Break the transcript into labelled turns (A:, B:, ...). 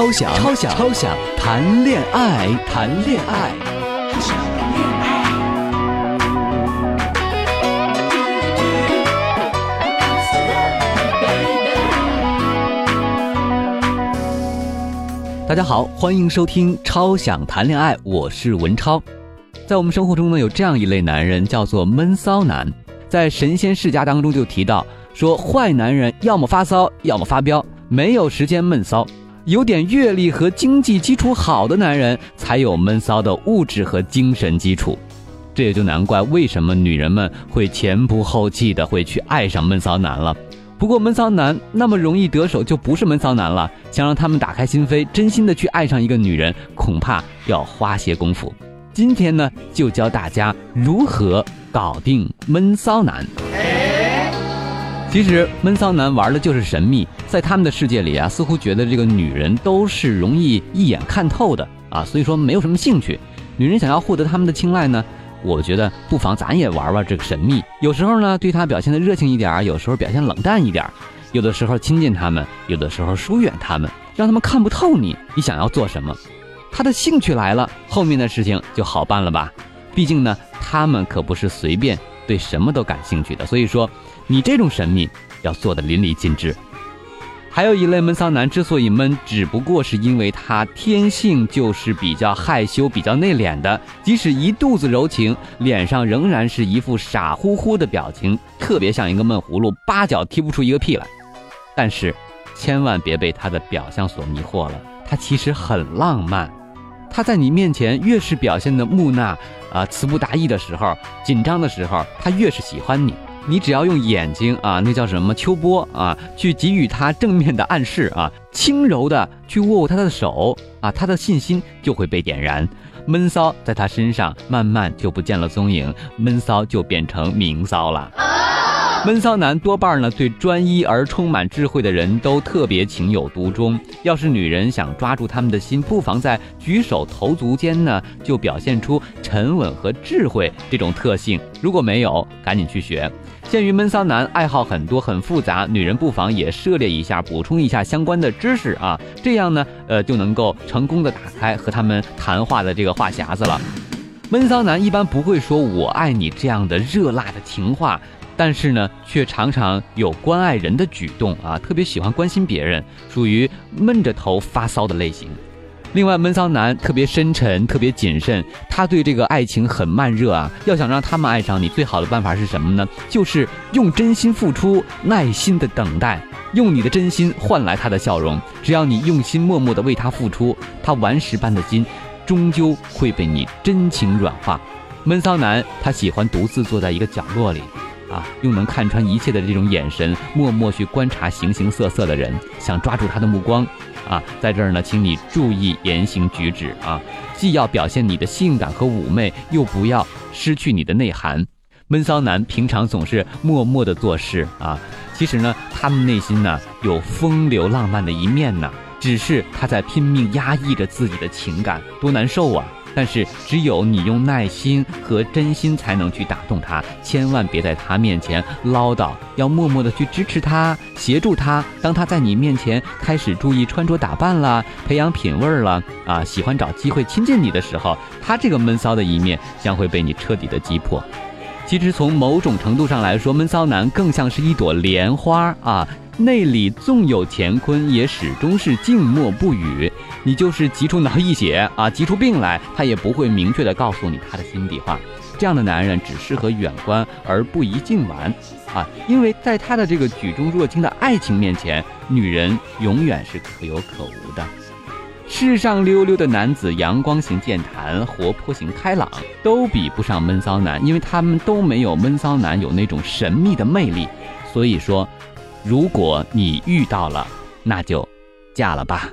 A: 超想超想超想谈恋爱，谈恋爱。大家好，欢迎收听《超想谈恋爱》，我是文超。在我们生活中呢，有这样一类男人，叫做闷骚男。在神仙世家当中就提到说，坏男人要么发骚，要么发飙，没有时间闷骚。有点阅历和经济基础好的男人，才有闷骚的物质和精神基础。这也就难怪为什么女人们会前仆后继的会去爱上闷骚男了。不过闷骚男那么容易得手，就不是闷骚男了。想让他们打开心扉，真心的去爱上一个女人，恐怕要花些功夫。今天呢，就教大家如何搞定闷骚男。其实闷骚男玩的就是神秘，在他们的世界里啊，似乎觉得这个女人都是容易一眼看透的啊，所以说没有什么兴趣。女人想要获得他们的青睐呢？我觉得不妨咱也玩玩这个神秘，有时候呢对他表现的热情一点，有时候表现冷淡一点，有的时候亲近他们，有的时候疏远他们，让他们看不透你，你想要做什么，他的兴趣来了，后面的事情就好办了吧？毕竟呢，他们可不是随便对什么都感兴趣的，所以说你这种神秘要做的淋漓尽致。还有一类闷骚男之所以闷，只不过是因为他天性就是比较害羞、比较内敛的，即使一肚子柔情，脸上仍然是一副傻乎乎的表情，特别像一个闷葫芦，八脚踢不出一个屁来。但是，千万别被他的表象所迷惑了，他其实很浪漫。他在你面前越是表现的木讷啊、词不达意的时候，紧张的时候，他越是喜欢你。你只要用眼睛啊，那叫什么秋波啊，去给予他正面的暗示啊，轻柔的去握握他的手啊，他的信心就会被点燃，闷骚在他身上慢慢就不见了踪影，闷骚就变成明骚了。闷骚男多半呢，对专一而充满智慧的人都特别情有独钟。要是女人想抓住他们的心，不妨在举手投足间呢，就表现出沉稳和智慧这种特性。如果没有，赶紧去学。鉴于闷骚男爱好很多很复杂，女人不妨也涉猎一下，补充一下相关的知识啊，这样呢，呃，就能够成功的打开和他们谈话的这个话匣子了。闷骚男一般不会说我爱你这样的热辣的情话。但是呢，却常常有关爱人的举动啊，特别喜欢关心别人，属于闷着头发骚的类型。另外，闷骚男特别深沉，特别谨慎，他对这个爱情很慢热啊。要想让他们爱上你，最好的办法是什么呢？就是用真心付出，耐心的等待，用你的真心换来他的笑容。只要你用心默默的为他付出，他顽石般的心，终究会被你真情软化。闷骚男他喜欢独自坐在一个角落里。啊，用能看穿一切的这种眼神，默默去观察形形色色的人，想抓住他的目光。啊，在这儿呢，请你注意言行举止啊，既要表现你的性感和妩媚，又不要失去你的内涵。闷骚男平常总是默默的做事啊，其实呢，他们内心呢有风流浪漫的一面呢，只是他在拼命压抑着自己的情感，多难受啊！但是，只有你用耐心和真心才能去打动他，千万别在他面前唠叨，要默默的去支持他，协助他。当他在你面前开始注意穿着打扮了，培养品味了，啊，喜欢找机会亲近你的时候，他这个闷骚的一面将会被你彻底的击破。其实，从某种程度上来说，闷骚男更像是一朵莲花啊。内里纵有乾坤，也始终是静默不语。你就是急出脑溢血啊，急出病来，他也不会明确的告诉你他的心底话。这样的男人只适合远观而不宜近玩啊，因为在他的这个举重若轻的爱情面前，女人永远是可有可无的。世上溜溜的男子，阳光型健谈，活泼型开朗，都比不上闷骚男，因为他们都没有闷骚男有那种神秘的魅力。所以说。如果你遇到了，那就嫁了吧。